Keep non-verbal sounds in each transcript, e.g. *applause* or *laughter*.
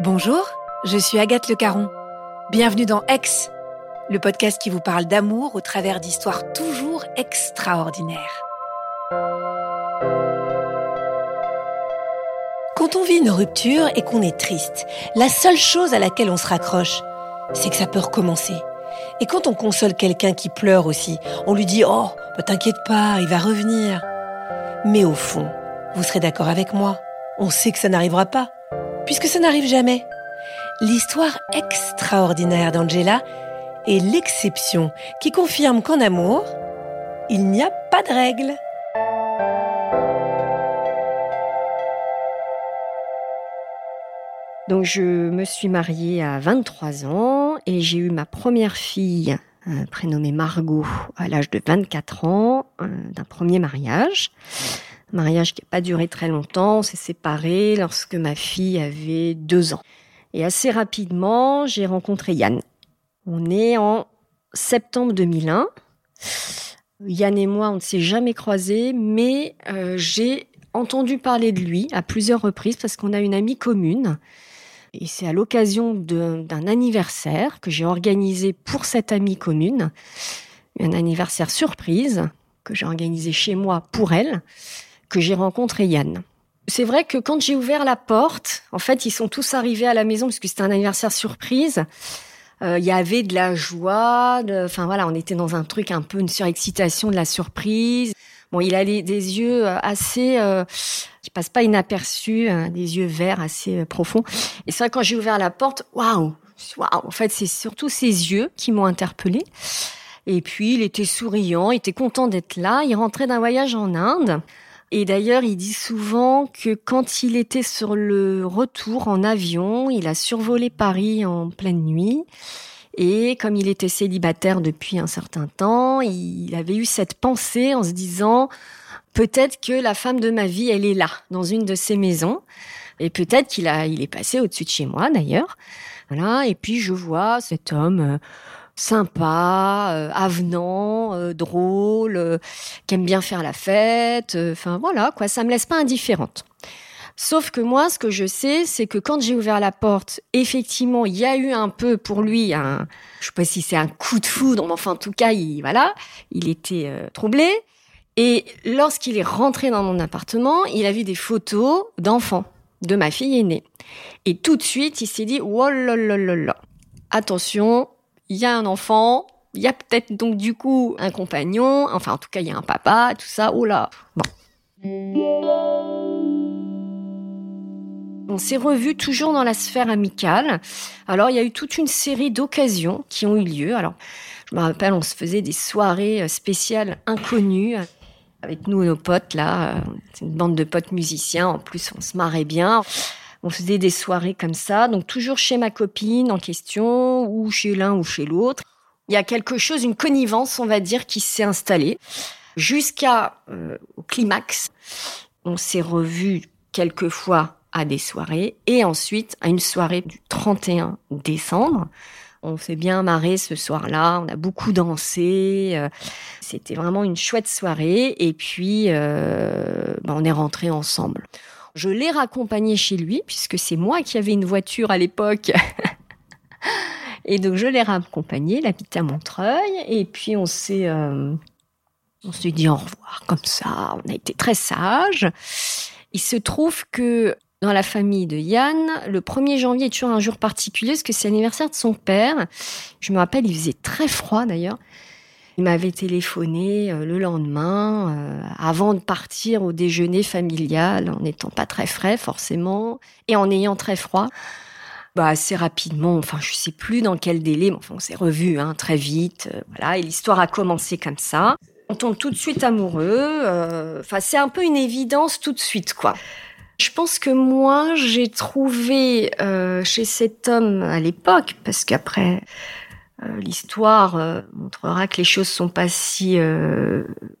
Bonjour, je suis Agathe Le Caron. Bienvenue dans Ex, le podcast qui vous parle d'amour au travers d'histoires toujours extraordinaires. Quand on vit une rupture et qu'on est triste, la seule chose à laquelle on se raccroche, c'est que ça peut recommencer. Et quand on console quelqu'un qui pleure aussi, on lui dit Oh, bah, t'inquiète pas, il va revenir. Mais au fond, vous serez d'accord avec moi, on sait que ça n'arrivera pas, puisque ça n'arrive jamais. L'histoire extraordinaire d'Angela est l'exception qui confirme qu'en amour, il n'y a pas de règles. Donc je me suis mariée à 23 ans et j'ai eu ma première fille euh, prénommée Margot à l'âge de 24 ans euh, d'un premier mariage. Mariage qui n'a pas duré très longtemps, on s'est séparés lorsque ma fille avait deux ans. Et assez rapidement, j'ai rencontré Yann. On est en septembre 2001. Yann et moi, on ne s'est jamais croisés, mais euh, j'ai entendu parler de lui à plusieurs reprises parce qu'on a une amie commune et c'est à l'occasion d'un anniversaire que j'ai organisé pour cette amie commune, un anniversaire surprise que j'ai organisé chez moi pour elle, que j'ai rencontré Yann. C'est vrai que quand j'ai ouvert la porte, en fait, ils sont tous arrivés à la maison parce que c'était un anniversaire surprise. Euh, il y avait de la joie, enfin voilà, on était dans un truc un peu une surexcitation de la surprise. Bon, il a des yeux euh, assez euh, qui passent pas inaperçus, hein, des yeux verts assez euh, profonds. Et c'est vrai quand j'ai ouvert la porte, waouh, waouh. En fait, c'est surtout ses yeux qui m'ont interpellée. Et puis, il était souriant, il était content d'être là. Il rentrait d'un voyage en Inde. Et d'ailleurs, il dit souvent que quand il était sur le retour en avion, il a survolé Paris en pleine nuit. Et comme il était célibataire depuis un certain temps, il avait eu cette pensée en se disant peut-être que la femme de ma vie, elle est là, dans une de ces maisons. Et peut-être qu'il a, il est passé au-dessus de chez moi d'ailleurs. Voilà. Et puis je vois cet homme euh, sympa, euh, avenant, euh, drôle, qui aime bien faire la fête. Enfin voilà, quoi. Ça me laisse pas indifférente. Sauf que moi, ce que je sais, c'est que quand j'ai ouvert la porte, effectivement, il y a eu un peu pour lui un, je sais pas si c'est un coup de foudre, mais enfin, en tout cas, il, voilà, il était euh, troublé. Et lorsqu'il est rentré dans mon appartement, il a vu des photos d'enfants, de ma fille aînée. Et tout de suite, il s'est dit, oh là là là là, attention, il y a un enfant, il y a peut-être donc du coup un compagnon, enfin en tout cas il y a un papa, tout ça, oh là. Bon. On s'est revus toujours dans la sphère amicale. Alors, il y a eu toute une série d'occasions qui ont eu lieu. Alors, je me rappelle, on se faisait des soirées euh, spéciales inconnues avec nous, nos potes, là. Euh, une bande de potes musiciens. En plus, on se marrait bien. On faisait des soirées comme ça. Donc, toujours chez ma copine en question, ou chez l'un ou chez l'autre. Il y a quelque chose, une connivence, on va dire, qui s'est installée. Jusqu'à euh, au climax. On s'est revus quelques fois à des soirées et ensuite à une soirée du 31 décembre. On s'est bien marré ce soir-là, on a beaucoup dansé, euh, c'était vraiment une chouette soirée et puis euh, ben, on est rentré ensemble. Je l'ai raccompagné chez lui puisque c'est moi qui avais une voiture à l'époque. *laughs* et donc je l'ai raccompagné, il habitait à Montreuil et puis on s'est euh, on s'est dit au revoir comme ça, on a été très sages. Il se trouve que dans la famille de Yann, le 1er janvier est toujours un jour particulier parce que c'est l'anniversaire de son père. Je me rappelle, il faisait très froid d'ailleurs. Il m'avait téléphoné euh, le lendemain, euh, avant de partir au déjeuner familial, en n'étant pas très frais forcément, et en ayant très froid. Bah, assez rapidement, enfin je sais plus dans quel délai, mais enfin on s'est revus hein, très vite, euh, voilà, et l'histoire a commencé comme ça. On tombe tout de suite amoureux, enfin c'est un peu une évidence tout de suite quoi. Je pense que moi, j'ai trouvé euh, chez cet homme à l'époque, parce qu'après, euh, l'histoire euh, montrera que les choses sont pas si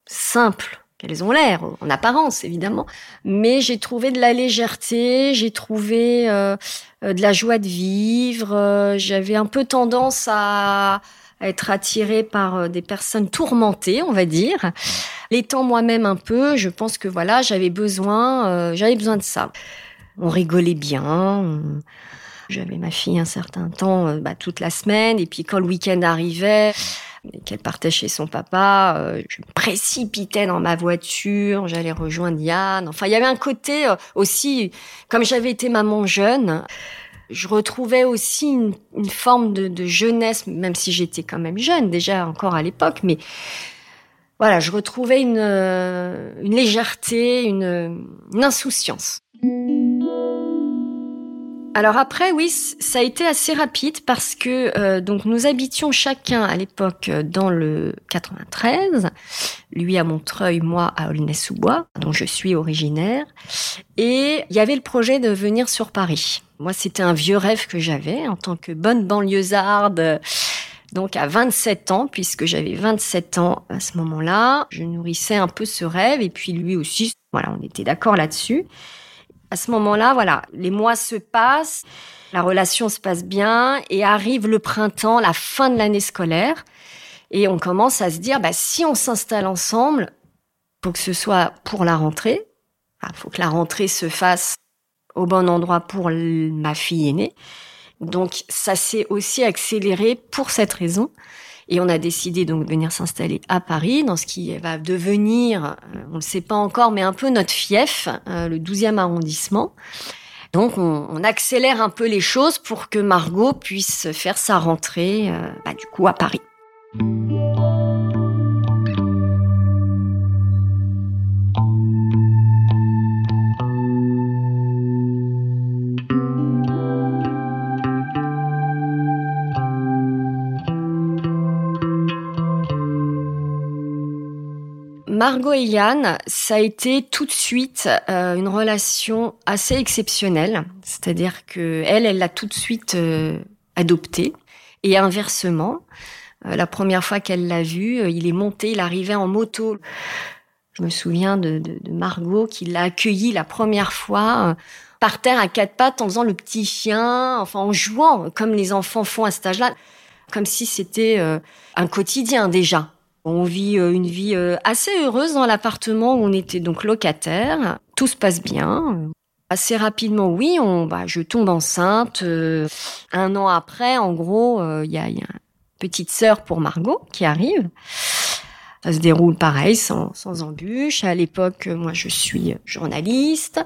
simples qu'elles ont l'air, en apparence évidemment, mais j'ai trouvé de la légèreté, j'ai trouvé de la joie de vivre, j'avais un peu tendance à être attirée par des personnes tourmentées, on va dire. L'étant moi-même un peu, je pense que voilà, j'avais besoin, euh, j'avais besoin de ça. On rigolait bien. J'avais ma fille un certain temps, euh, bah, toute la semaine, et puis quand le week-end arrivait, et qu'elle partait chez son papa, euh, je me précipitais dans ma voiture, j'allais rejoindre Yann. Enfin, il y avait un côté aussi, comme j'avais été maman jeune, je retrouvais aussi une, une forme de, de, jeunesse, même si j'étais quand même jeune déjà encore à l'époque, mais voilà, je retrouvais une, euh, une légèreté, une, une, insouciance. Alors après, oui, ça a été assez rapide parce que euh, donc nous habitions chacun à l'époque dans le 93, lui à Montreuil, moi à Aulnay-sous-Bois, dont je suis originaire, et il y avait le projet de venir sur Paris. Moi, c'était un vieux rêve que j'avais en tant que bonne banlieusarde donc à 27 ans, puisque j'avais 27 ans à ce moment-là, je nourrissais un peu ce rêve et puis lui aussi, voilà, on était d'accord là-dessus. À ce moment-là, voilà, les mois se passent, la relation se passe bien et arrive le printemps, la fin de l'année scolaire et on commence à se dire, bah, si on s'installe ensemble, faut que ce soit pour la rentrée, il faut que la rentrée se fasse au bon endroit pour ma fille aînée. Donc ça s'est aussi accéléré pour cette raison. Et on a décidé donc de venir s'installer à Paris, dans ce qui va devenir, euh, on ne sait pas encore, mais un peu notre fief, euh, le 12e arrondissement. Donc on, accélère un peu les choses pour que Margot puisse faire sa rentrée, euh, bah, du coup, à Paris. Margot et Yann, ça a été tout de suite euh, une relation assez exceptionnelle. C'est-à-dire que elle, elle l'a tout de suite euh, adopté. Et inversement, euh, la première fois qu'elle l'a vu, il est monté, il arrivait en moto. Je me souviens de, de, de Margot qui l'a accueilli la première fois par terre à quatre pattes en faisant le petit chien, enfin en jouant comme les enfants font à cet âge-là, comme si c'était un quotidien déjà. On vit euh, une vie euh, assez heureuse dans l'appartement où on était donc locataire. Tout se passe bien. Assez rapidement, oui, on, bah, je tombe enceinte. Euh, un an après, en gros, il y, a, une petite sœur pour Margot qui arrive. Ça se déroule pareil, sans, sans embûche. À l'époque, moi, je suis journaliste.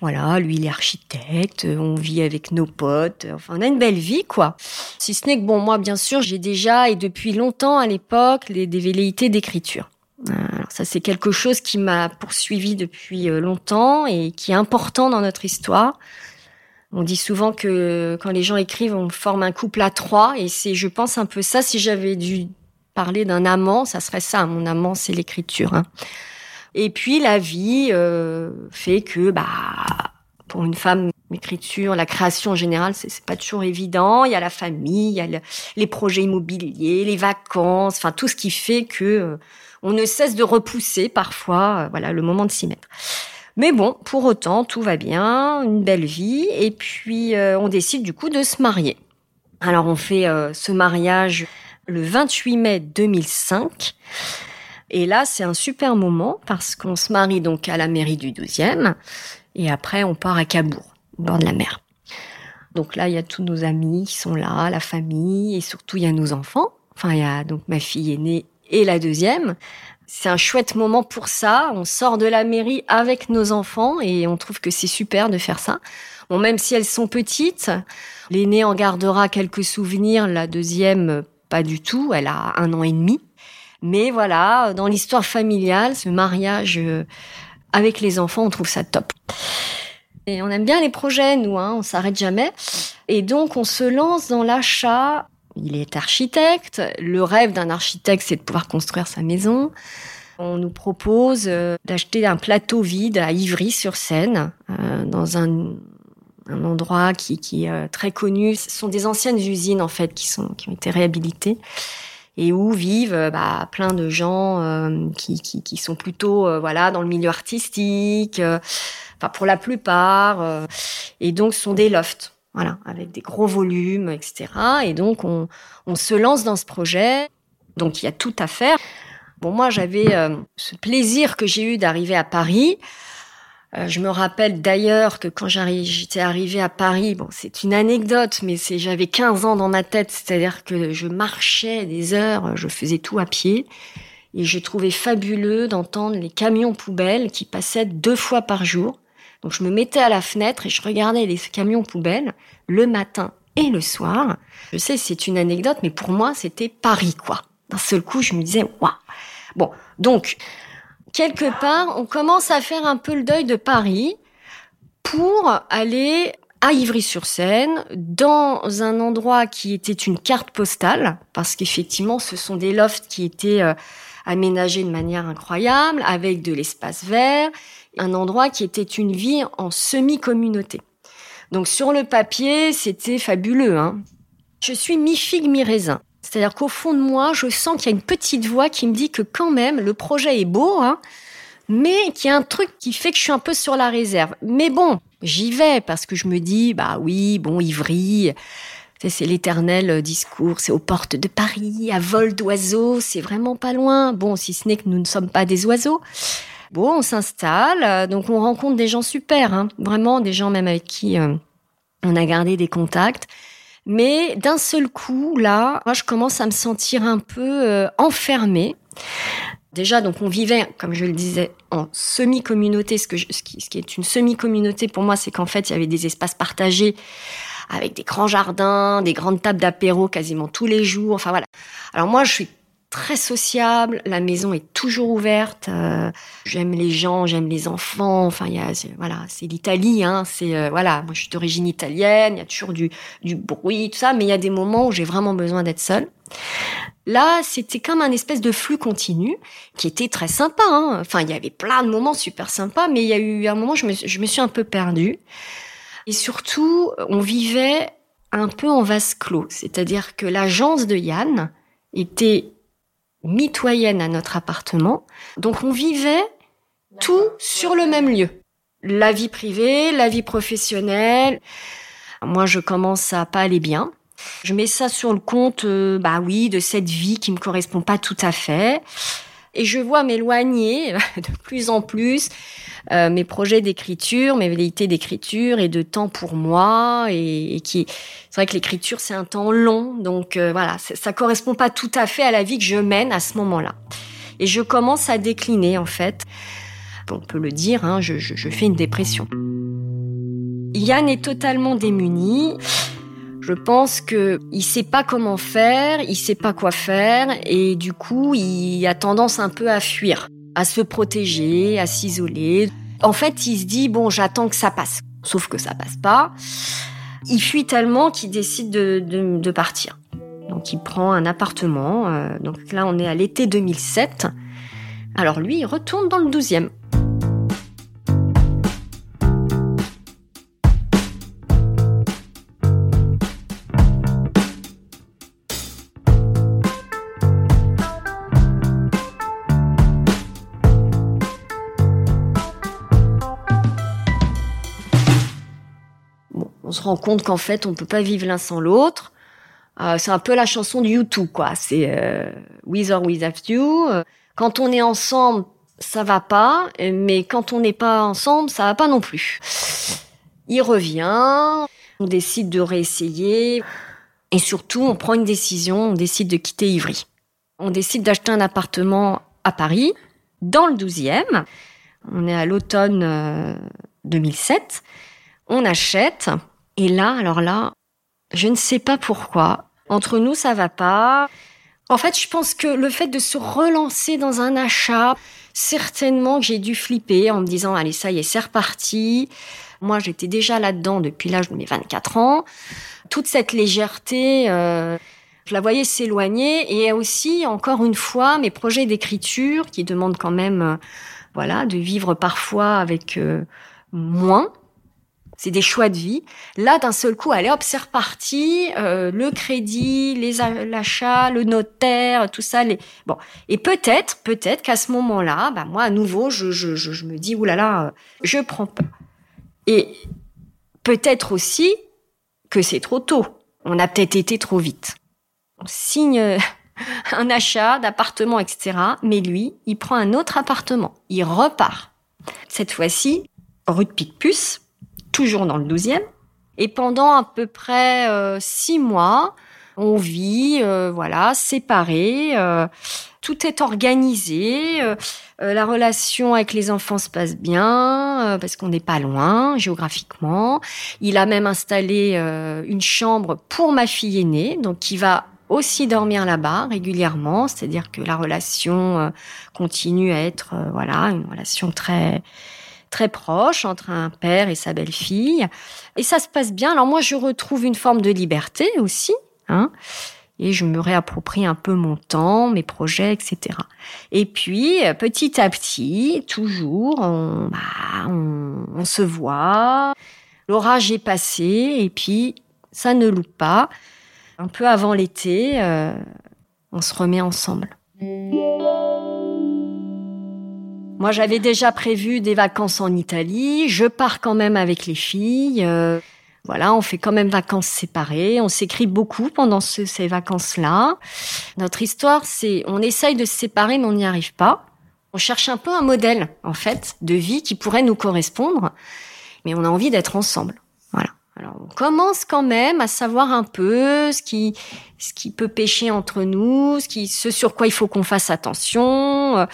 Voilà, lui, il est architecte, on vit avec nos potes, enfin, on a une belle vie, quoi. Si ce n'est que, bon, moi, bien sûr, j'ai déjà, et depuis longtemps à l'époque, des velléités d'écriture. Alors ça, c'est quelque chose qui m'a poursuivi depuis euh, longtemps et qui est important dans notre histoire. On dit souvent que quand les gens écrivent, on forme un couple à trois, et c'est, je pense, un peu ça. Si j'avais dû parler d'un amant, ça serait ça. Mon amant, c'est l'écriture. Hein. Et puis la vie euh, fait que bah pour une femme, l'écriture, la création en général, c'est pas toujours évident. Il y a la famille, il y a les projets immobiliers, les vacances, enfin tout ce qui fait que euh, on ne cesse de repousser parfois, euh, voilà, le moment de s'y mettre. Mais bon, pour autant, tout va bien, une belle vie, et puis on décide du coup de se marier. Alors on fait ce mariage le 28 mai 2005. Et là, c'est un super moment parce qu'on se marie donc à la mairie du 12e et après on part à Cabourg, au bord de la mer. Donc là, il y a tous nos amis qui sont là, la famille et surtout il y a nos enfants. Enfin, il y a donc ma fille aînée et la deuxième. C'est un chouette moment pour ça. On sort de la mairie avec nos enfants et on trouve que c'est super de faire ça. Bon, même si elles sont petites, l'aînée en gardera quelques souvenirs, la deuxième pas du tout. Elle a un an et demi. Mais voilà, dans l'histoire familiale, ce mariage euh, avec les enfants, on trouve ça top. Et on aime bien les projets, nous, hein, on s'arrête jamais. Et donc, on se lance dans l'achat. Il est architecte. Le rêve d'un architecte, c'est de pouvoir construire sa maison. On nous propose d'acheter un plateau vide à Ivry-sur-Seine, dans un, endroit qui, est très connu. Ce sont des anciennes usines en fait qui sont qui ont été réhabilitées et où vivent bah, plein de gens qui, qui, sont plutôt voilà dans le milieu artistique, enfin pour la plupart, et donc sont des lofts voilà, avec des gros volumes, etc. Et donc on, on se lance dans ce projet. Donc il y a tout à faire. Bon, moi j'avais euh, ce plaisir que j'ai eu d'arriver à Paris. Euh, je me rappelle d'ailleurs que quand j'étais arrivée à Paris, bon, c'est une anecdote, mais c'est j'avais 15 ans dans ma tête, c'est-à-dire que je marchais des heures, je faisais tout à pied, et je trouvais fabuleux d'entendre les camions poubelles qui passaient deux fois par jour. Donc je me mettais à la fenêtre et je regardais les camions poubelles le matin et le soir. Je sais, c'est une anecdote, mais pour moi, c'était Paris, quoi. D'un seul coup, je me disais, waouh. Bon, donc, quelque part, on commence à faire un peu le deuil de Paris pour aller à Ivry-sur-Seine, dans un endroit qui était une carte postale, parce qu'effectivement, ce sont des lofts qui étaient euh, aménagés de manière incroyable, avec de l'espace vert, un endroit qui était une vie en semi-communauté. Donc sur le papier, c'était fabuleux. Hein. Je suis mi-figue, mi-raisin. C'est-à-dire qu'au fond de moi, je sens qu'il y a une petite voix qui me dit que quand même, le projet est beau, hein, mais qu'il y a un truc qui fait que je suis un peu sur la réserve. Mais bon, j'y vais parce que je me dis, bah oui, bon, Ivry, c'est l'éternel discours, c'est aux portes de Paris, à vol d'oiseaux, c'est vraiment pas loin. Bon, si ce n'est que nous ne sommes pas des oiseaux. Bon, on s'installe, euh, donc on rencontre des gens super, hein, vraiment des gens même avec qui euh, on a gardé des contacts. Mais d'un seul coup, là, moi, je commence à me sentir un peu euh, enfermée. Déjà, donc on vivait, comme je le disais, en semi-communauté. Ce, que qui, ce qui est une semi-communauté pour moi, c'est qu'en fait, il y avait des espaces partagés avec des grands jardins, des grandes tables d'apéro quasiment tous les jours. Enfin voilà. Alors moi, je suis très sociable. La maison est toujours ouverte. Euh, j'aime les gens, j'aime les enfants. Enfin, voilà, c'est l'Italie. Hein, c'est euh, voilà, moi je suis d'origine italienne. Il y a toujours du, du bruit, tout ça, mais il y a des moments où j'ai vraiment besoin d'être seule. Là, c'était comme un espèce de flux continu qui était très sympa. Hein. Enfin, il y avait plein de moments super sympas, mais il y a eu un moment, je me, je me suis un peu perdue. Et surtout, on vivait un peu en vase clos, c'est-à-dire que l'agence de Yann était mitoyenne à notre appartement. Donc on vivait tout sur le même lieu. La vie privée, la vie professionnelle. Moi, je commence à pas aller bien. Je mets ça sur le compte, euh, bah oui, de cette vie qui me correspond pas tout à fait. Et je vois m'éloigner *laughs* de plus en plus euh, mes projets d'écriture, mes velléités d'écriture et de temps pour moi. Et, qui, c'est vrai que l'écriture c'est un temps long, donc euh, voilà, ça correspond pas tout à fait à la vie que je mène à ce moment-là. Et je commence à décliner en fait. On peut le dire, hein, je, je, je fais une dépression. Yann est totalement démuni. Je pense que il sait pas comment faire, il sait pas quoi faire, et du coup, il a tendance un peu à fuir à se protéger, à s'isoler. En fait, il se dit bon, j'attends que ça passe. Sauf que ça passe pas. Il fuit tellement qu'il décide de, de, partir. Donc il prend un appartement. Euh, donc là, on est à l'été 2007. Alors lui, il retourne dans le 12e. Rend compte qu'en fait, on peut pas vivre l'un sans l'autre. Euh, c'est un peu la chanson du YouTube, quoi. C'est euh, With or Without You. Quand on est ensemble, ça va pas, mais quand on n'est pas ensemble, ça va pas non plus. Il revient, on décide de réessayer, et surtout, on prend une décision, on décide de quitter Ivry. On décide d'acheter un appartement à Paris, dans le 12e. On est à l'automne 2007. Euh, on achète, et là, alors là, je ne sais pas pourquoi. Entre nous, ça va pas. En fait, je pense que le fait de se relancer dans un achat, certainement que j'ai dû flipper en me disant, allez, ça y est, c'est reparti. Moi, j'étais déjà là-dedans depuis l'âge de mes 24 ans. Toute cette légèreté, euh, Je la voyais s'éloigner et aussi, encore une fois, mes projets d'écriture qui demandent quand même, euh, voilà, de vivre parfois avec euh, moins. C'est des choix de vie. Là, d'un seul coup, allez hop, c'est reparti. Euh, le crédit, les l'achat, le notaire, tout ça. Les... Bon, et peut-être, peut-être qu'à ce moment-là, bah moi, à nouveau, je, je, je, je me dis, oulala, je prends pas. Et peut-être aussi que c'est trop tôt. On a peut-être été trop vite. On signe *laughs* un achat d'appartement, etc. Mais lui, il prend un autre appartement. Il repart. Cette fois-ci, rue de Picpus, toujours dans le 12e. Et pendant à peu près euh, six mois, on vit, euh, voilà, séparés. tout est organisé. la relation avec les enfants se passe bien parce qu'on n'est pas loin géographiquement. Il a même installé une chambre pour ma fille aînée, donc qui va aussi dormir là-bas régulièrement, c'est-à-dire que la relation euh, continue à être euh, voilà une relation très très proche entre un père et sa belle-fille et ça se passe bien. Alors moi je retrouve une forme de liberté aussi, hein, et je me réapproprie un peu mon temps, mes projets, etc. Et puis petit à petit, toujours, on, bah, on se voit. L'orage est passé et puis ça ne loupe pas. Un peu avant l'été, euh, on se remet ensemble. Moi, j'avais déjà prévu des vacances en Italie. Je pars quand même avec les filles. Euh, voilà, on fait quand même vacances séparées. On s'écrit beaucoup pendant ces vacances-là. Notre histoire, c'est, on essaye de se séparer, mais on n'y arrive pas. On cherche un peu un modèle, en fait, de vie qui pourrait nous correspondre, mais on a envie d'être ensemble. Alors, on commence quand même à savoir un peu ce qui, ce qui peut pêcher entre nous, ce qui, ce sur quoi il faut qu'on fasse attention.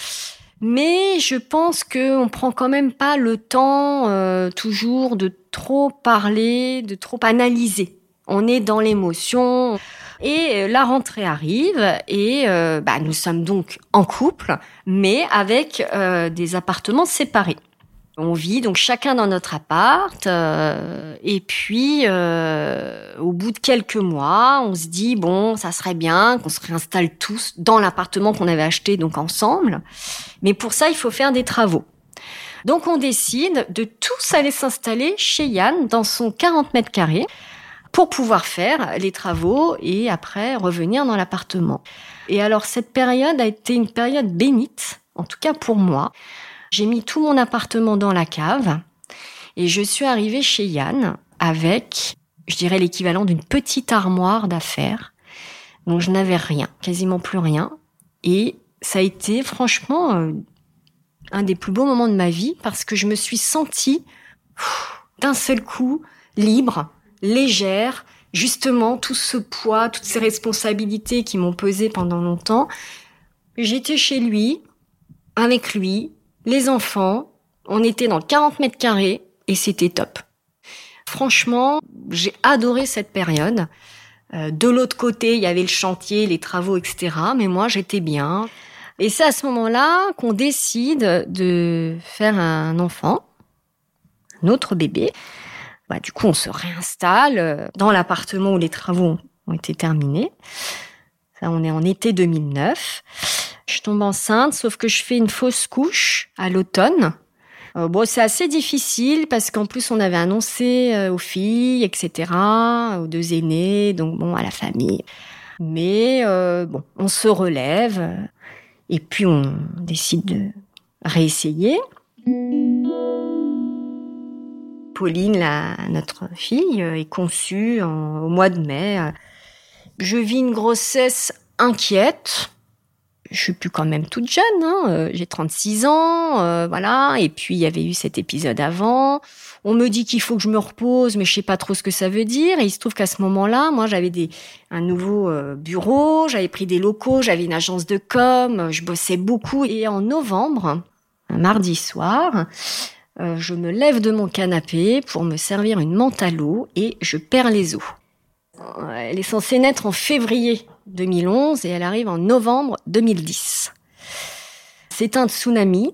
Mais je pense que on prend quand même pas le temps euh, toujours de trop parler, de trop analyser. On est dans l'émotion. Et la rentrée arrive et euh, bah, nous sommes donc en couple, mais avec euh, des appartements séparés. On vit donc chacun dans notre appart euh, et puis euh, au bout de quelques mois, on se dit bon, ça serait bien qu'on se réinstalle tous dans l'appartement qu'on avait acheté donc ensemble. Mais pour ça, il faut faire des travaux. Donc on décide de tous aller s'installer chez Yann dans son 40 mètres carrés pour pouvoir faire les travaux et après revenir dans l'appartement. Et alors cette période a été une période bénite, en tout cas pour moi. J'ai mis tout mon appartement dans la cave et je suis arrivée chez Yann avec, je dirais, l'équivalent d'une petite armoire d'affaires. Donc je n'avais rien, quasiment plus rien. Et ça a été franchement euh, un des plus beaux moments de ma vie parce que je me suis sentie d'un seul coup libre, légère, justement tout ce poids, toutes ces responsabilités qui m'ont pesé pendant longtemps. J'étais chez lui, avec lui, les enfants, on était dans 40 mètres carrés et c'était top. Franchement, j'ai adoré cette période. Euh, de l'autre côté, il y avait le chantier, les travaux, etc. Mais moi, j'étais bien. Et c'est à ce moment-là qu'on décide de faire un enfant, un autre bébé. Bah, du coup, on se réinstalle euh, dans l'appartement où les travaux ont été terminés. Ça, on est en été 2009. Je tombe enceinte, sauf que je fais une fausse couche à l'automne. Euh, bon, c'est assez difficile parce qu'en plus on avait annoncé euh, aux filles, etc., aux deux aînés, donc bon, à la famille. Mais euh, bon, on se relève et puis on décide de réessayer. Pauline, la, notre fille, est conçue au mois de mai. Je vis une grossesse inquiète je suis plus quand même toute jeune, hein, euh, j'ai 36 ans, euh, voilà. Et puis il y avait eu cet épisode avant. On me dit qu'il faut que je me repose, mais je sais pas trop ce que ça veut dire. Et il se trouve qu'à ce moment-là, moi j'avais des un nouveau euh, bureau, j'avais pris des locaux, j'avais une agence de com, je bossais beaucoup. Et en novembre, un mardi soir, je me lève de mon canapé pour me servir une menthe à l'eau et je perds les os. Elle est censée naître en février 2011 et elle arrive en novembre 2010. C'est un tsunami.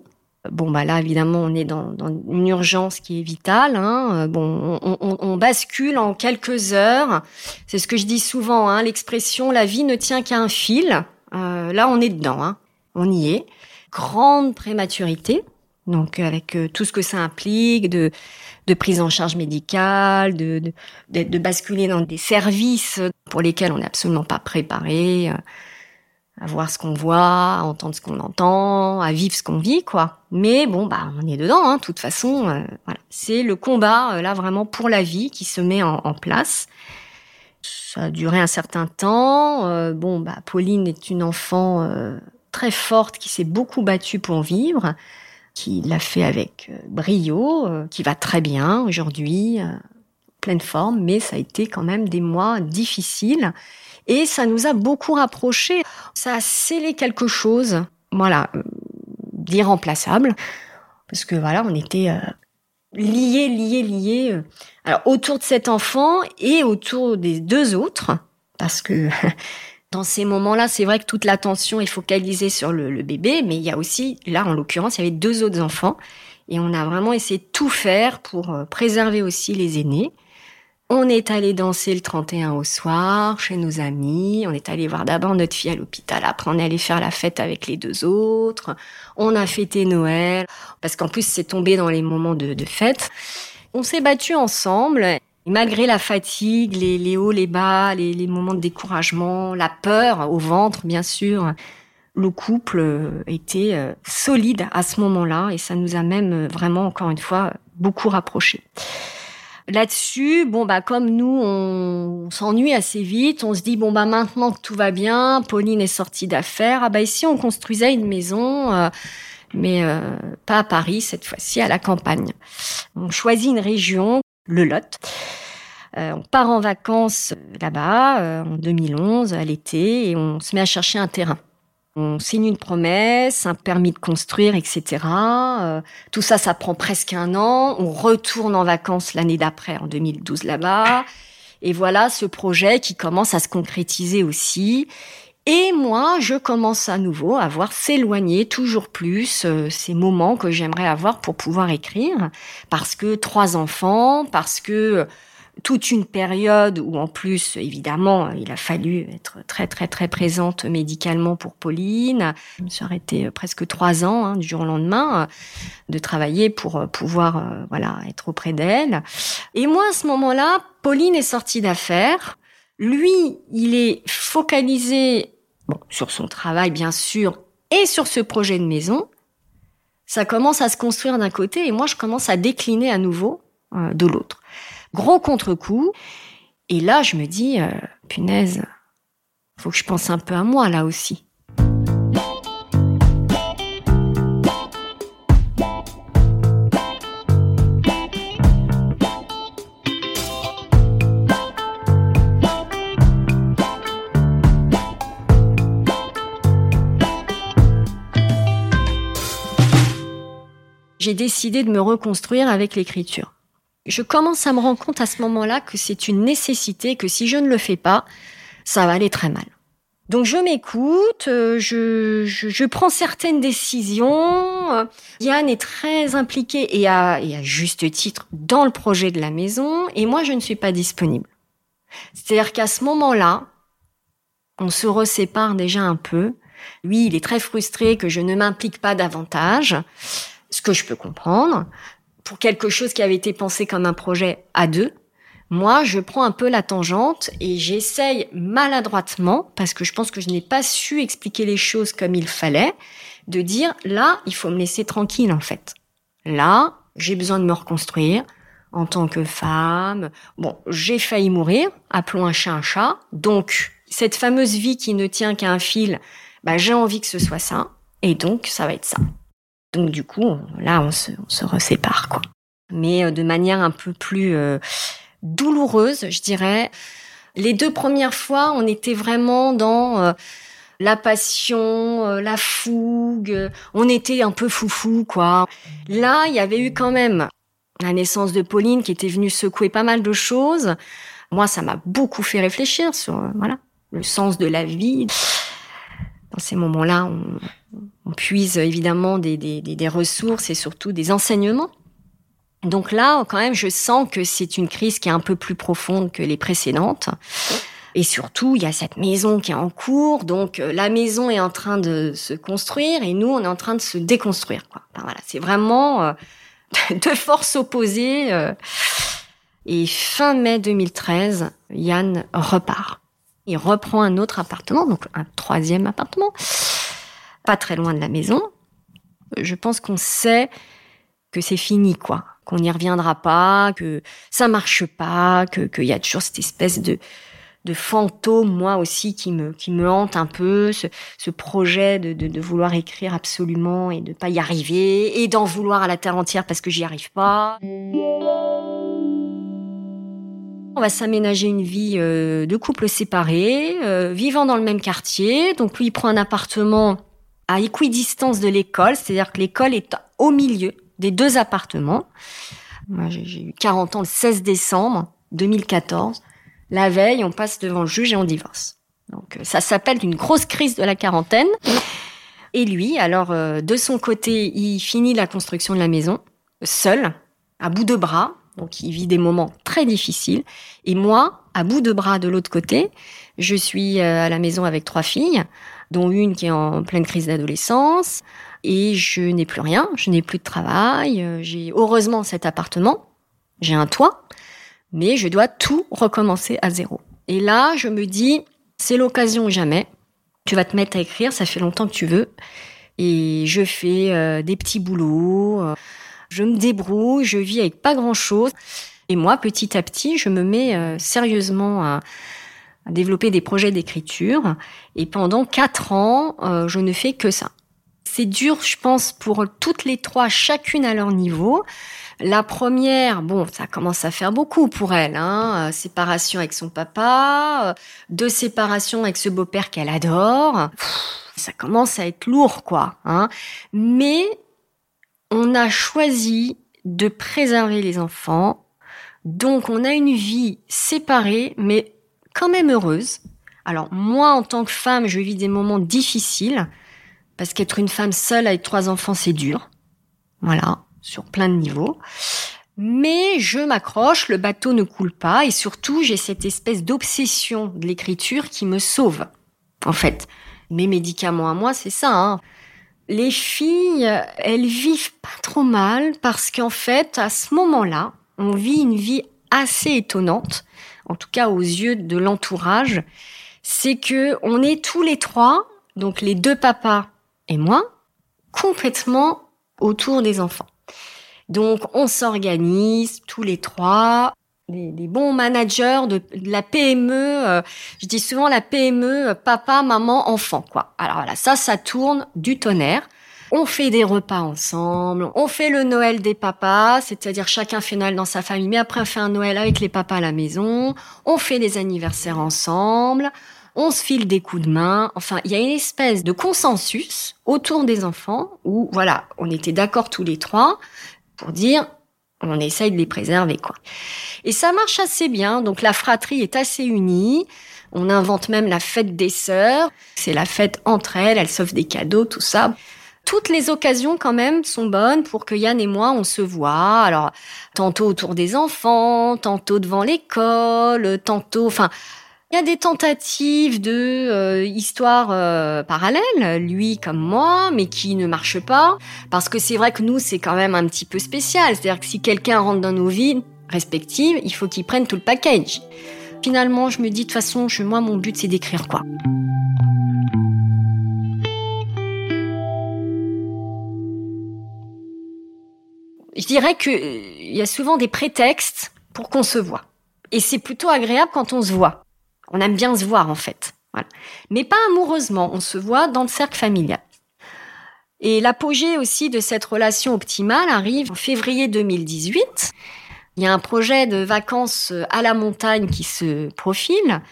Bon, bah là, évidemment, on est dans, une urgence qui est vitale. Hein. Bon, on, bascule en quelques heures. C'est ce que je dis souvent, hein, l'expression « la vie ne tient qu'à un fil euh, Là, on est dedans, hein. on y est. Grande prématurité, donc avec euh, tout ce que ça implique de, de prise en charge médicale, de, de, de basculer dans des services pour lesquels on n'est absolument pas préparé. Euh, à voir ce qu'on voit, à entendre ce qu'on entend, à vivre ce qu'on vit, quoi. Mais bon, bah, on est dedans, hein, de toute façon. Euh, voilà, c'est le combat euh, là vraiment pour la vie qui se met en, place. Ça a duré un certain temps. Euh, bon, bah, Pauline est une enfant très forte qui s'est beaucoup battue pour vivre, qui l'a fait avec brio, qui va très bien aujourd'hui, pleine forme. Mais ça a été quand même des mois difficiles. Et ça nous a beaucoup rapprochés. Ça a scellé quelque chose, voilà, euh, d'irremplaçable. Parce que voilà, on était euh, liés, liés, liés. Euh, alors autour de cet enfant et autour des deux autres. Parce que *laughs* dans ces moments-là, c'est vrai que toute l'attention est focalisée sur le, bébé, mais il y a aussi, là en l'occurrence, il y avait deux autres enfants. Et on a vraiment essayé de tout faire pour préserver aussi les aînés. On est allé danser le 31 au soir chez nos amis. On est allé voir d'abord notre fille à l'hôpital. Après, on est allé faire la fête avec les deux autres. On a fêté Noël parce qu'en plus, c'est tombé dans les moments de, fête. On s'est battu ensemble. Malgré la fatigue, les, hauts, les bas, les, moments de découragement, la peur au ventre, bien sûr, le couple était euh, solide à ce moment-là et ça nous a même vraiment, encore une fois, beaucoup rapprochés. Là-dessus, bon bah comme nous, on, s'ennuie assez vite. On se dit bon bah maintenant que tout va bien, Pauline est sortie d'affaires. Ah bah ici on construisait une maison, euh, mais euh, pas à Paris cette fois-ci, à la campagne. On choisit une région, le Lot. Euh, on part en vacances là-bas en 2011 à l'été et on se met à chercher un terrain. On signe une promesse, un permis de construire, etc. Euh, tout ça, ça prend presque un an. On retourne en vacances l'année d'après, en 2012 là-bas. Et voilà ce projet qui commence à se concrétiser aussi. Et moi, je commence à nouveau à voir s'éloigner toujours plus euh, ces moments que j'aimerais avoir pour pouvoir écrire. Parce que trois enfants, parce que toute une période où en plus, évidemment, il a fallu être très très très présente médicalement pour Pauline. Ça aurait été presque trois ans hein, du jour au lendemain de travailler pour euh, pouvoir euh, voilà être auprès d'elle. Et moi, à ce moment-là, Pauline est sortie d'affaires. Lui, il est focalisé bon, sur son travail, bien sûr, et sur ce projet de maison. Ça commence à se construire d'un côté et moi, je commence à décliner à nouveau euh, de l'autre. Gros contre-coup. Et là, je me dis, euh, punaise, faut que je pense un peu à moi là aussi. J'ai décidé de me reconstruire avec l'écriture je commence à me rendre compte à ce moment-là que c'est une nécessité, que si je ne le fais pas, ça va aller très mal. Donc je m'écoute, euh, je, je, prends certaines décisions. Yann est très impliqué et à, et à juste titre dans le projet de la maison, et moi je ne suis pas disponible. C'est-à-dire qu'à ce moment-là, on se resépare déjà un peu. Lui, il est très frustré que je ne m'implique pas davantage, ce que je peux comprendre pour quelque chose qui avait été pensé comme un projet à deux, moi, je prends un peu la tangente et j'essaye maladroitement, parce que je pense que je n'ai pas su expliquer les choses comme il fallait, de dire là, il faut me laisser tranquille en fait. Là, j'ai besoin de me reconstruire en tant que femme. Bon, j'ai failli mourir, appelons un chat un chat. Donc, cette fameuse vie qui ne tient qu'à un fil, bah, j'ai envie que ce soit ça. Et donc, ça va être ça. Donc du coup, là, on se, on se resépare, quoi. Mais euh, de manière un peu plus euh, douloureuse, je dirais. Les deux premières fois, on était vraiment dans euh, la passion, la fougue. On était un peu foufou, quoi. Là, il y avait eu quand même la naissance de Pauline qui était venue secouer pas mal de choses. Moi, ça m'a beaucoup fait réfléchir sur voilà le sens de la vie. Dans ces moments-là, on, on puise évidemment des, des, des ressources et surtout des enseignements. Donc là, quand même, je sens que c'est une crise qui est un peu plus profonde que les précédentes. Et surtout, il y a cette maison qui est en cours, donc euh, la maison est en train de se construire et nous, on est en train de se déconstruire. Quoi. Voilà, c'est vraiment euh, *laughs* deux forces opposées. Euh. Et fin mai 2013, Yann repart. Il reprend un autre appartement, donc un troisième appartement, pas très loin de la maison. Je pense qu'on sait que c'est fini, quoi, qu'on n'y reviendra pas, que ça marche pas, que qu'il y a toujours cette espèce de de fantôme, moi aussi, qui me, qui me hante un peu, ce, ce projet de, de, de, vouloir écrire absolument et de pas y arriver, et d'en vouloir à la terre entière parce que j'y arrive pas. On va s'aménager une vie euh, de couple séparé, euh, vivant dans le même quartier. Donc lui, il prend un appartement à équidistance de l'école, c'est-à-dire que l'école est au milieu des deux appartements. Moi, j'ai eu 40 ans le 16 décembre 2014. La veille, on passe devant le juge et on divorce. Donc euh, ça s'appelle une grosse crise de la quarantaine. Et lui, alors euh, de son côté, il finit la construction de la maison seul, à bout de bras. Donc il vit des moments très difficiles. Et moi, à bout de bras de l'autre côté, je suis euh, à la maison avec trois filles, dont une qui est en pleine crise d'adolescence. Et je n'ai plus rien, je n'ai plus de travail. J'ai heureusement cet appartement, j'ai un toit, mais je dois tout recommencer à zéro. Et là, je me dis, c'est l'occasion jamais. Tu vas te mettre à écrire, ça fait longtemps que tu veux. Et je fais euh, des petits boulots, euh, je me débrouille, je vis avec pas grand-chose. Et moi, petit à petit, je me mets euh, sérieusement à, développer des projets d'écriture. Et pendant quatre ans, je ne fais que ça. C'est dur, je pense, pour toutes les trois, chacune à leur niveau. La première, bon, ça commence à faire beaucoup pour elle. Hein. Euh, séparation avec son papa, euh, deux séparations avec ce beau-père qu'elle adore. ça commence à être lourd, quoi. Hein. Mais on a choisi de préserver les enfants. Donc on a une vie séparée, mais quand même heureuse. Alors moi, en tant que femme, je vis des moments difficiles parce qu'être une femme seule avec trois enfants, c'est dur. Voilà sur plein de niveaux. Mais je m'accroche, le bateau ne coule pas et surtout j'ai cette espèce d'obsession de l'écriture qui me sauve. En fait, mes médicaments à moi, c'est ça. Hein. Les filles, elles vivent pas trop mal parce qu'en fait, à ce moment-là, on vit une vie assez étonnante, en tout cas aux yeux de l'entourage. C'est que on est tous les trois, donc les deux papas et moi, complètement autour des enfants. Donc on s'organise tous les trois. Les, bons managers de, la PME, euh, je dis souvent la PME, euh, papa, maman, enfant, quoi. Alors voilà, ça, ça tourne du tonnerre. On fait des repas ensemble, on fait le Noël des papas, c'est-à-dire chacun fait Noël dans sa famille, mais après on fait un Noël avec les papas à la maison, on fait des anniversaires ensemble, on se file des coups de main, enfin il y a une espèce de consensus autour des enfants où voilà, on était d'accord tous les trois, pour dire on essaye de les préserver quoi. Et ça marche assez bien. Donc la fratrie est assez unie. On invente même la fête des sœurs. C'est la fête entre elles. Elles s'offrent des cadeaux, tout ça. Toutes les occasions quand même sont bonnes pour que Yann et moi on se voit. Alors tantôt autour des enfants, tantôt devant l'école, tantôt, enfin il y a des tentatives de euh, histoires euh, parallèles, lui comme moi, mais qui ne marchent pas. Parce que c'est vrai que nous, c'est quand même un petit peu spécial. C'est-à-dire que si quelqu'un rentre dans nos vies respectives, il faut qu'il prenne tout le package. Finalement, je me dis, de toute façon, moi, mon but, c'est d'écrire quoi. Dirais qu'il euh, y a souvent des prétextes pour qu'on se voit. Et c'est plutôt agréable quand on se voit. On aime bien se voir en fait. Mais pas amoureusement, on se voit dans le cercle familial. Et l'apogée aussi de cette relation optimale arrive en février 2018. Il y a un projet de vacances à la montagne qui se profile.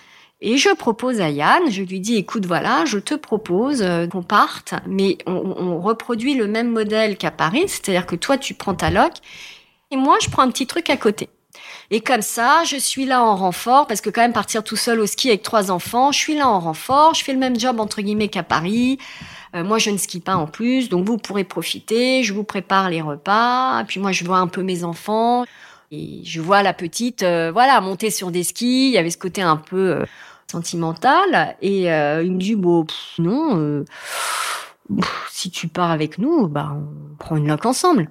Et je propose à Yann, je lui dis, écoute, voilà, je te propose euh, qu'on parte, mais on, reproduit le même modèle qu'à Paris, c'est-à-dire que toi, tu prends ta loc, et moi, je prends un petit truc à côté. Et comme ça, je suis là en renfort, parce que quand même partir tout seul au ski avec trois enfants, je suis là en renfort, je fais le même job entre guillemets qu'à Paris. Euh, moi, je ne skie pas en plus, donc vous pourrez profiter. Je vous prépare les repas, puis moi, je vois un peu mes enfants. Et je vois la petite, euh, voilà, monter sur des skis. Il y avait ce côté un peu sentimental. Et il me dit, bon, non, si tu pars avec nous, bah, on prend une loque ensemble.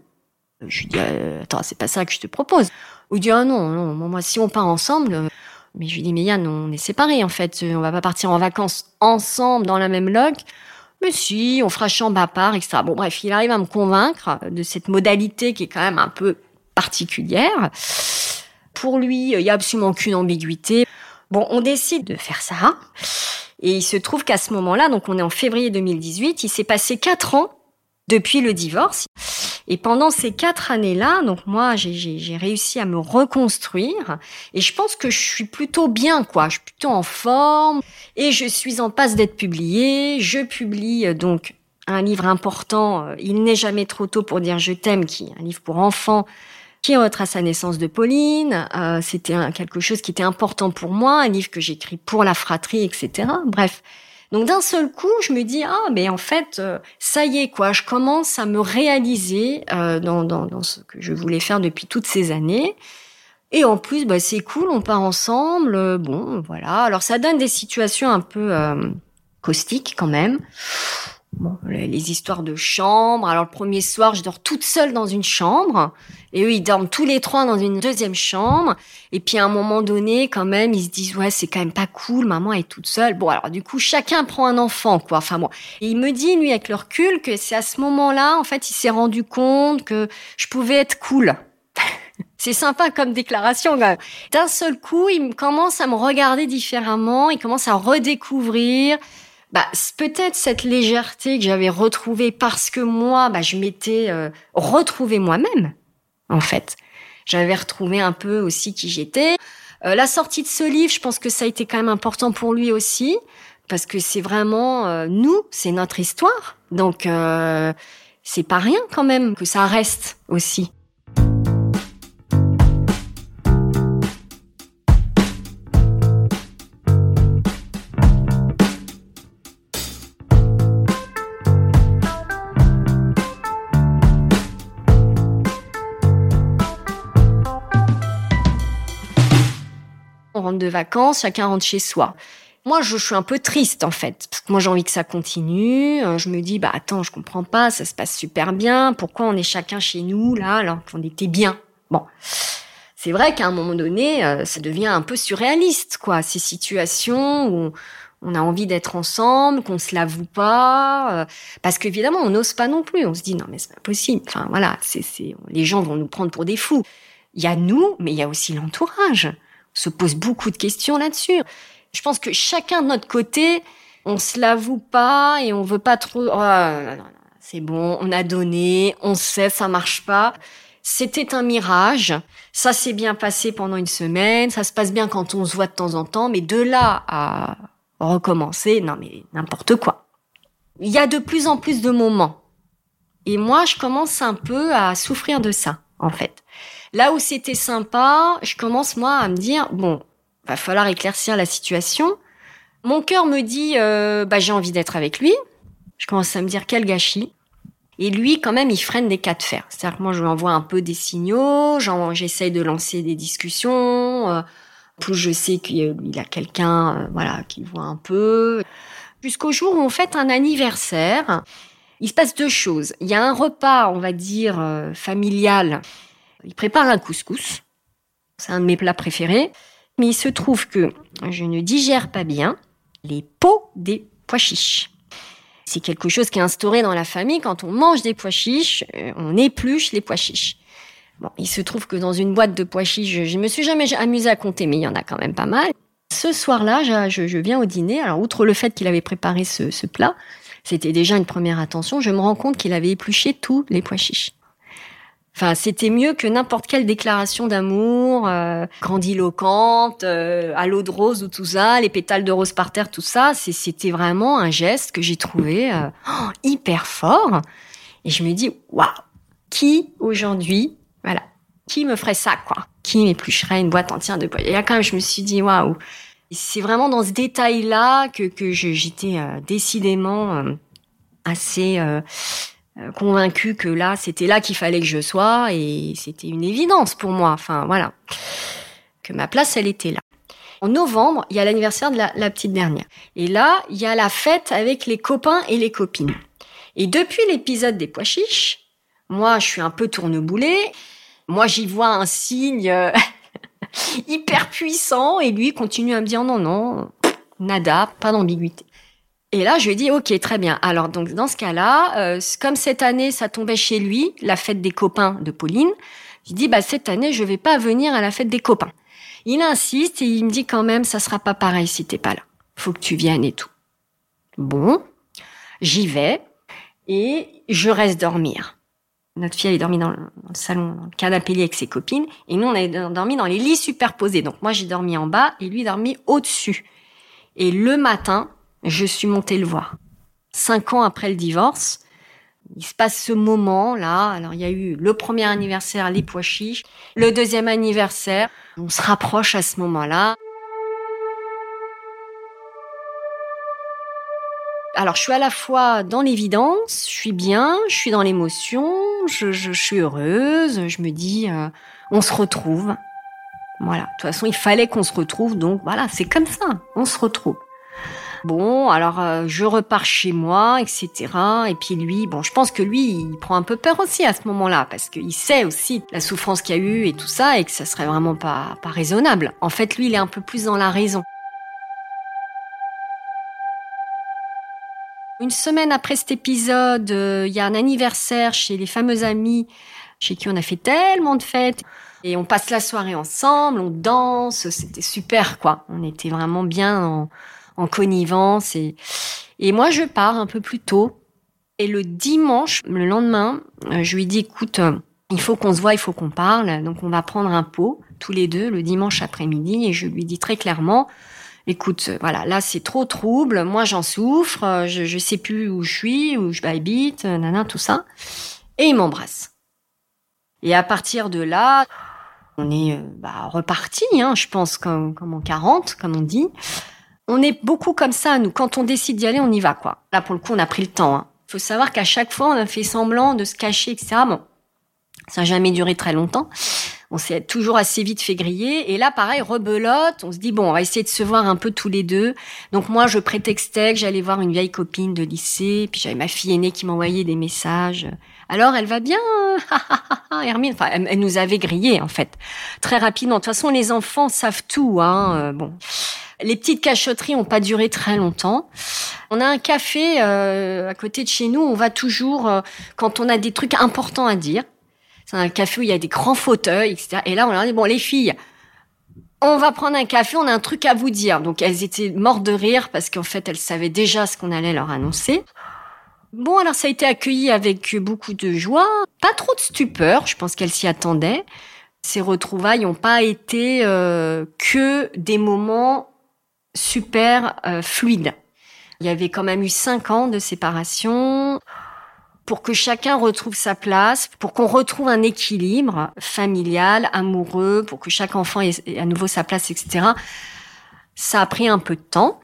Je lui dis, attends, c'est pas ça que je te propose. Il dit, ah non, non, moi, si on part ensemble, mais je lui dis, mais Yann, on est séparés, en fait. On va pas partir en vacances ensemble dans la même loque. Mais si, on fera chambre à part, etc. Bon, bref, il arrive à me convaincre de cette modalité qui est quand même un peu particulière. Pour lui, il y a absolument aucune ambiguïté. Bon, on décide de faire ça. Et il se trouve qu'à ce moment-là, donc on est en février 2018, il s'est passé quatre ans depuis le divorce. Et pendant ces quatre années-là, donc moi, j'ai réussi à me reconstruire. Et je pense que je suis plutôt bien, quoi. Je suis plutôt en forme. Et je suis en passe d'être publiée. Je publie euh, donc un livre important, euh, Il n'est jamais trop tôt pour dire je t'aime, qui est un livre pour enfants qui retrace la naissance de Pauline. Euh, C'était quelque chose qui était important pour moi, un livre que j'écris pour la fratrie, etc. Bref, donc d'un seul coup, je me dis ah mais en fait euh, ça y est quoi, je commence à me réaliser euh, dans, ce que je voulais faire depuis toutes ces années. Et en plus, bah, c'est cool, on part ensemble. Bon, voilà. Alors ça donne des situations un peu caustiques quand même. Bon, les histoires de chambre. Alors le premier soir, je dors toute seule dans une chambre. Et eux, ils dorment tous les trois dans une deuxième chambre. Et puis à un moment donné, quand même, ils se disent ouais, c'est quand même pas cool, maman est toute seule. Bon, alors du coup, chacun prend un enfant, quoi. Enfin bon. Et il me dit, lui, avec le recul, que c'est à ce moment-là, en fait, il s'est rendu compte que je pouvais être cool. *laughs* C'est sympa comme déclaration. D'un seul coup, il commence à me regarder différemment, il commence à redécouvrir bah, peut-être cette légèreté que j'avais retrouvée parce que moi, bah, je m'étais euh, retrouvée moi-même, en fait. J'avais retrouvé un peu aussi qui j'étais. Euh, la sortie de ce livre, je pense que ça a été quand même important pour lui aussi, parce que c'est vraiment euh, nous, c'est notre histoire. Donc, c'est pas rien quand même que ça reste aussi. Vacances, chacun rentre chez soi. Moi, je, suis un peu triste en fait, parce que moi j'ai envie que ça continue. Euh, je me dis, bah attends, je comprends pas, ça se passe super bien. Pourquoi on est chacun chez nous là, alors qu'on était bien? Bon, c'est vrai qu'à un moment donné, euh, ça devient un peu surréaliste, quoi. Ces situations où on a envie d'être ensemble, qu'on se l'avoue pas, euh, parce qu'évidemment, on n'ose pas non plus. On se dit non mais c'est pas possible. Enfin voilà, c'est les gens vont nous prendre pour des fous. Il y a nous, mais il y a aussi l'entourage se pose beaucoup de questions là-dessus. Je pense que chacun de notre côté, on se l'avoue pas et on veut pas trop. Oh, c'est bon, on a donné, on sait, ça marche pas. C'était un mirage. Ça s'est bien passé pendant une semaine. Ça se passe bien quand on se voit de temps en temps, mais de là à recommencer, non mais n'importe quoi. Il y a de plus en plus de moments. Et moi, je commence un peu à souffrir de ça, en fait. Là où c'était sympa, je commence moi à me dire bon, va falloir éclaircir la situation. Mon cœur me dit euh, bah j'ai envie d'être avec lui. Je commence à me dire quel gâchis. Et lui, quand même, il freine des cas de fer. C'est-à-dire que moi, je lui envoie un peu des signaux, j'essaye de lancer des discussions. Euh, plus je sais qu'il a quelqu'un, euh, voilà, qui voit un peu. Jusqu'au jour où on fête un anniversaire, il se passe deux choses. Il y a un repas, on va dire, familial il prépare un couscous. C'est un de mes plats préférés. Mais il se trouve que je ne digère pas bien les peaux des pois chiches. C'est quelque chose qui est instauré dans la famille. Quand on mange des pois chiches, euh, on épluche les pois chiches. Bon, il se trouve que dans une boîte de pois chiches, je, ne me suis jamais amusée à compter, mais il y en a quand même pas mal. Ce soir-là, je, viens au dîner. Alors, outre le fait qu'il avait préparé ce plat, c'était déjà une première attention. Je me rends compte qu'il avait épluché tous les pois chiches. Enfin, c'était mieux que n'importe quelle déclaration d'amour euh, grandiloquente, euh, à l'eau de rose ou tout ça, les pétales de rose par terre, tout ça. C'était vraiment un geste que j'ai trouvé euh, oh, hyper fort. Et je me dis, waouh, qui aujourd'hui, voilà, qui me ferait ça, quoi? Qui m'éplucherait une boîte entière de pois? Et là, quand même, je me suis dit, waouh C'est vraiment dans ce détail-là que, que j'étais euh, décidément euh, assez euh, convaincue que là, c'était là qu'il fallait que je sois, et c'était une évidence pour moi. Enfin, voilà. Que ma place, elle était là. En novembre, il y a l'anniversaire de la, la petite dernière. Et là, il y a la fête avec les copains et les copines. Et depuis l'épisode des pois chiches, moi, je suis un peu tourneboulée. Moi, j'y vois un signe euh, *laughs* hyper puissant et lui continue à me dire non, non, nada, pas d'ambiguïté. Et là, je lui dit, ok, très bien. Alors, donc, dans ce cas-là, euh, comme cette année, ça tombait chez lui, la fête des copains de Pauline, je dis, bah, cette année, je vais pas venir à la fête des copains. Il insiste et il me dit quand même, ça sera pas pareil si t'es pas là. Faut que tu viennes et tout. Bon, j'y vais et je reste dormir. Notre fille, elle est dormie dans le, salon, dans le canapé avec ses copines, et nous, on a dormi dans les lits superposés. Donc moi, j'ai dormi en bas, et lui dormi au-dessus. Et le matin, je suis montée le voir. Cinq ans après le divorce, il se passe ce moment-là. Alors, il y a eu le premier anniversaire, les pois chiches. Le deuxième anniversaire, on se rapproche à ce moment-là. Alors, je suis à la fois dans l'évidence, je suis bien, je suis dans l'émotion, je, je, suis heureuse, je me dis, euh, on se retrouve. Voilà. De toute façon, il fallait qu'on se retrouve, donc voilà, c'est comme ça, on se retrouve. Bon, alors euh, je repars chez moi, etc. Et puis lui, bon, je pense que lui, il prend un peu peur aussi à ce moment-là, parce qu'il sait aussi la souffrance qu'il y a eu et tout ça, et que ça serait vraiment pas, pas raisonnable. En fait, lui, il est un peu plus dans la raison. Une semaine après cet épisode, euh, il y a un anniversaire chez les fameux amis chez qui on a fait tellement de fêtes. Et on passe la soirée ensemble, on danse, c'était super quoi. On était vraiment bien en, connivence. Et, et moi, je pars un peu plus tôt. Et le dimanche, le lendemain, euh, je lui dis, écoute, il faut qu'on se voit, il faut qu'on parle. Donc on va prendre un pot tous les deux le dimanche après-midi. Et je lui dis très clairement, écoute, voilà, là c'est trop trouble, moi j'en souffre, euh, je, je sais plus où je suis, où je habite, euh, nana, tout ça. Et il m'embrasse. Et à partir de là, on est euh, bah, reparti, hein, je pense, comme, comme en 40, comme on dit. On est beaucoup comme ça, nous. Quand on décide d'y aller, on y va, quoi. Là, pour le coup, on a pris le temps. Hein. faut savoir qu'à chaque fois, on a fait semblant de se cacher, etc. Bon, ça n'a jamais duré très longtemps. On s'est toujours assez vite fait griller. Et là, pareil, rebelote. On se dit, bon, on va essayer de se voir un peu tous les deux. Donc moi, je prétextais que j'allais voir une vieille copine de lycée. Puis j'avais ma fille aînée qui m'envoyait des messages. Alors, elle va bien, *laughs* Hermine. Enfin, elle, nous avait grillé, en fait. Très rapidement. De toute façon, les enfants savent tout. Hein. Euh, bon. Les petites cachotteries ont pas duré très longtemps. On a un café euh, à côté de chez nous. On va toujours euh, quand on a des trucs importants à dire. C'est un café où il y a des grands fauteuils, etc. Et là, on leur dit, bon, les filles, on va prendre un café, on a un truc à vous dire. Donc, elles étaient mortes de rire parce qu'en fait, elles savaient déjà ce qu'on allait leur annoncer. Bon, alors ça a été accueilli avec beaucoup de joie, pas trop de stupeur, je pense qu'elles s'y attendaient. Ces retrouvailles n'ont pas été euh, que des moments super euh, fluides. Il y avait quand même eu cinq ans de séparation pour que chacun retrouve sa place, pour qu'on retrouve un équilibre familial, amoureux, pour que chaque enfant ait à nouveau sa place, etc. Ça a pris un peu de temps.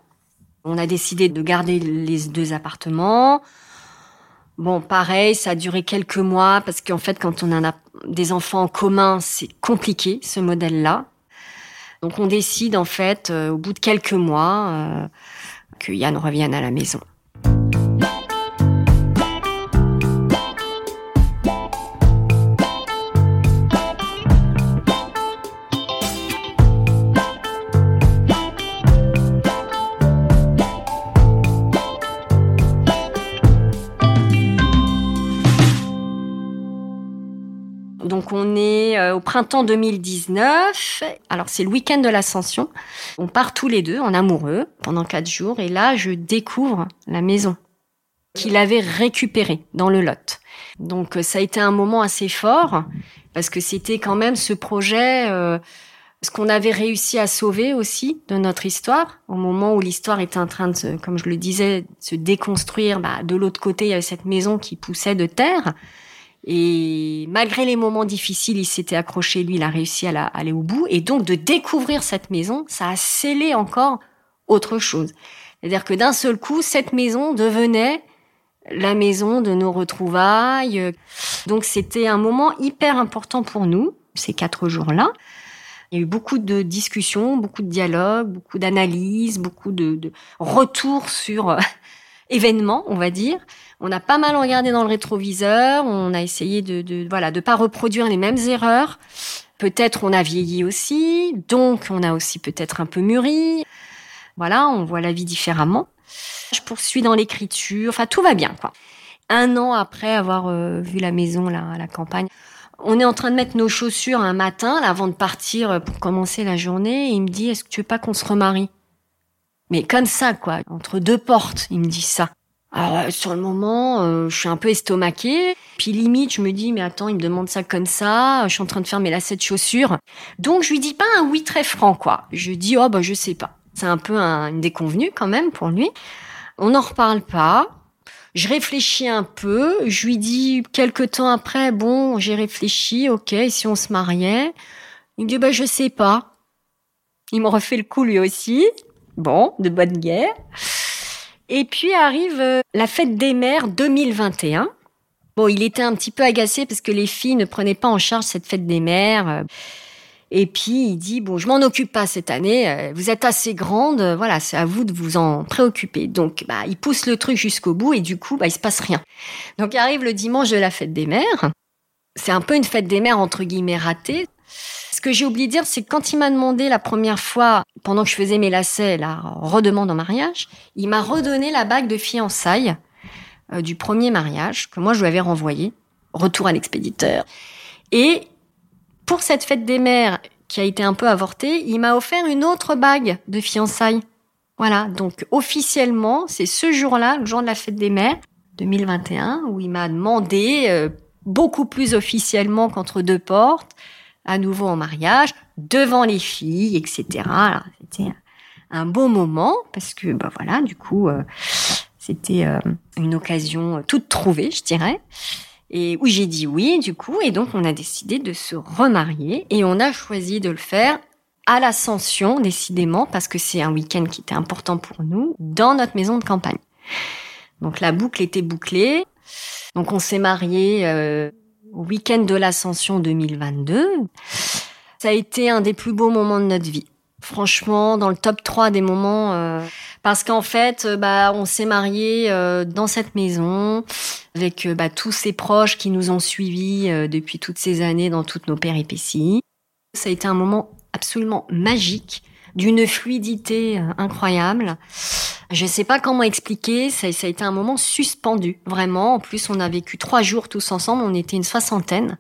On a décidé de garder les deux appartements. Bon, pareil, ça a duré quelques mois parce qu'en fait, quand on a des enfants en commun, c'est compliqué ce modèle-là. Donc, on décide en fait, euh, au bout de quelques mois, euh, que Yann revienne à la maison. On est euh, au printemps 2019. Alors c'est le week-end de l'ascension. On part tous les deux en amoureux pendant quatre jours et là je découvre la maison qu'il avait récupérée dans le Lot. Donc ça a été un moment assez fort parce que c'était quand même ce projet, euh, ce qu'on avait réussi à sauver aussi de notre histoire au moment où l'histoire était en train de, comme je le disais, se déconstruire. Bah, de l'autre côté, il y avait cette maison qui poussait de terre. Et malgré les moments difficiles, il s'était accroché, lui, il a réussi à aller au bout. Et donc, de découvrir cette maison, ça a scellé encore autre chose. C'est-à-dire que d'un seul coup, cette maison devenait la maison de nos retrouvailles. Donc, c'était un moment hyper important pour nous, ces quatre jours-là. Il y a eu beaucoup de discussions, beaucoup de dialogues, beaucoup d'analyses, beaucoup de, retours sur euh, *laughs* événements, on va dire. On a pas mal regardé dans le rétroviseur, on a essayé de, de voilà de pas reproduire les mêmes erreurs. Peut-être on a vieilli aussi, donc on a aussi peut-être un peu mûri. Voilà, on voit la vie différemment. Je poursuis dans l'écriture, enfin tout va bien quoi. Un an après avoir euh, vu la maison là à la campagne, on est en train de mettre nos chaussures un matin là, avant de partir pour commencer la journée. Et il me dit est-ce que tu veux pas qu'on se remarie? Mais comme ça quoi, entre deux portes, il me dit ça. Alors euh, sur le moment, euh, je suis un peu estomaquée. Puis limite, je me dis mais attends, il me demande ça comme ça. Je suis en train de faire mes lacets de chaussures. Donc je lui dis pas un oui très franc quoi. Je dis oh bah je sais pas. C'est un peu un, une déconvenue quand même pour lui. On n'en reparle pas. Je réfléchis un peu. Je lui dis quelques temps après bon j'ai réfléchi. Ok si on se mariait? Il me dit bah je sais pas. Il me refait le coup lui aussi. Bon de bonne guerre. Et puis arrive euh, la fête des mères 2021. Bon, il était un petit peu agacé parce que les filles ne prenaient pas en charge cette fête des mères. Et puis il dit bon, je m'en occupe pas cette année. Euh, vous êtes assez grande, euh, voilà, c'est à vous de vous en préoccuper. Donc bah il pousse le truc jusqu'au bout et du coup bah il se passe rien. Donc arrive le dimanche de la fête des mères. C'est un peu une fête des mères entre guillemets ratée. Ce que j'ai oublié de dire, c'est que quand il m'a demandé la première fois, pendant que je faisais mes lacets, la redemande en mariage, il m'a redonné la bague de fiançailles euh, du premier mariage que moi je lui avais renvoyé. Retour à l'expéditeur. Et pour cette fête des mères qui a été un peu avortée, il m'a offert une autre bague de fiançailles. Voilà, donc officiellement, c'est ce jour-là, le jour de la fête des mères 2021, où il m'a demandé euh, beaucoup plus officiellement qu'entre deux portes à nouveau en mariage, devant les filles, etc. C'était un beau moment parce que, bah voilà, du coup, euh, c'était euh, une occasion toute trouvée, je dirais. Et oui, j'ai dit oui, du coup, et donc on a décidé de se remarier et on a choisi de le faire à l'ascension, décidément, parce que c'est un week-end qui était important pour nous, dans notre maison de campagne. Donc la boucle était bouclée. Donc on s'est marié euh, week-end de l'Ascension 2022. Ça a été un des plus beaux moments de notre vie. Franchement, dans le top 3 des moments, euh, parce qu'en fait, euh, bah, on s'est marié euh, dans cette maison avec bah, tous ces proches qui nous ont suivis depuis toutes ces années dans toutes nos péripéties. Ça a été un moment absolument magique, d'une fluidité incroyable. Je sais pas comment expliquer, ça, ça, a été un moment suspendu, vraiment. En plus, on a vécu trois jours tous ensemble, on était une soixantaine.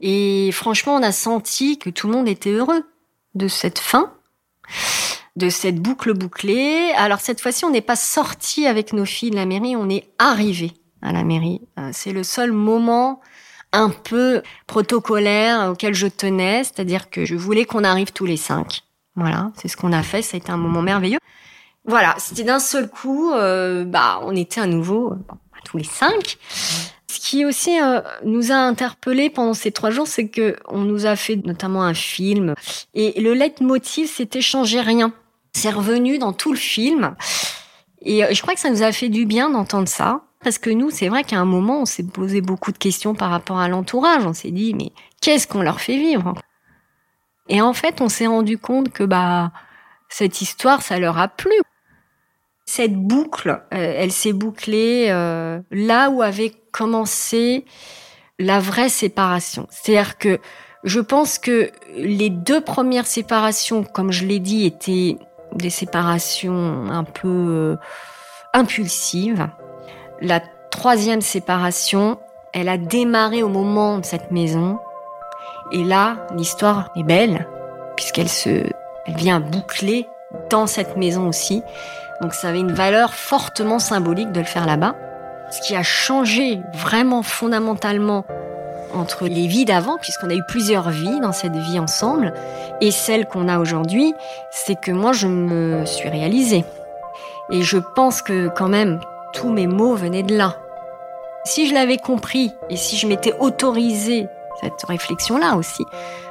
Et franchement, on a senti que tout le monde était heureux de cette fin, de cette boucle bouclée. Alors cette fois-ci, on n'est pas sorti avec nos filles de la mairie, on est arrivé à la mairie. Euh, c'est le seul moment un peu protocolaire auquel je tenais, c'est-à-dire que je voulais qu'on arrive tous les cinq. Voilà, c'est ce qu'on a fait, ça a été un moment merveilleux. Voilà, c'était d'un seul coup, euh, bah, on était à nouveau euh, tous les cinq. Ce qui aussi euh, nous a interpellés pendant ces trois jours, c'est que on nous a fait notamment un film et le leitmotiv c'était changer rien. C'est revenu dans tout le film et je crois que ça nous a fait du bien d'entendre ça parce que nous, c'est vrai qu'à un moment, on s'est posé beaucoup de questions par rapport à l'entourage. On s'est dit mais qu'est-ce qu'on leur fait vivre? Et en fait, on s'est rendu compte que bah cette histoire, ça leur a plu. Cette boucle, euh, elle s'est bouclée euh, là où avait commencé la vraie séparation. C'est-à-dire que je pense que les deux premières séparations, comme je l'ai dit, étaient des séparations un peu euh, impulsives. La troisième séparation, elle a démarré au moment de cette maison. Et là, l'histoire est belle, puisqu'elle se, elle vient boucler dans cette maison aussi. Donc ça avait une valeur fortement symbolique de le faire là-bas. Ce qui a changé vraiment fondamentalement entre les vies d'avant, puisqu'on a eu plusieurs vies dans cette vie ensemble, et celle qu'on a aujourd'hui, c'est que moi je me suis réalisée. Et je pense que quand même tous mes mots venaient de là. Si je l'avais compris et si je m'étais autorisé cette réflexion-là aussi,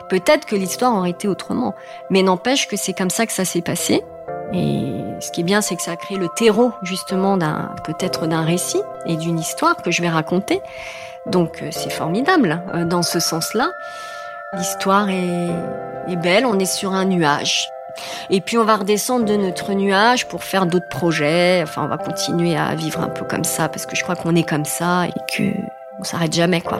peut-être que l'histoire aurait été autrement. Mais n'empêche que c'est comme ça que ça s'est passé. Et ce qui est bien, c'est que ça a créé le terreau justement d'un peut-être d'un récit et d'une histoire que je vais raconter. Donc euh, c'est formidable euh, dans ce sens-là. L'histoire est, est belle, on est sur un nuage. Et puis on va redescendre de notre nuage pour faire d'autres projets. Enfin, on va continuer à vivre un peu comme ça parce que je crois qu'on est comme ça et que on s'arrête jamais, quoi.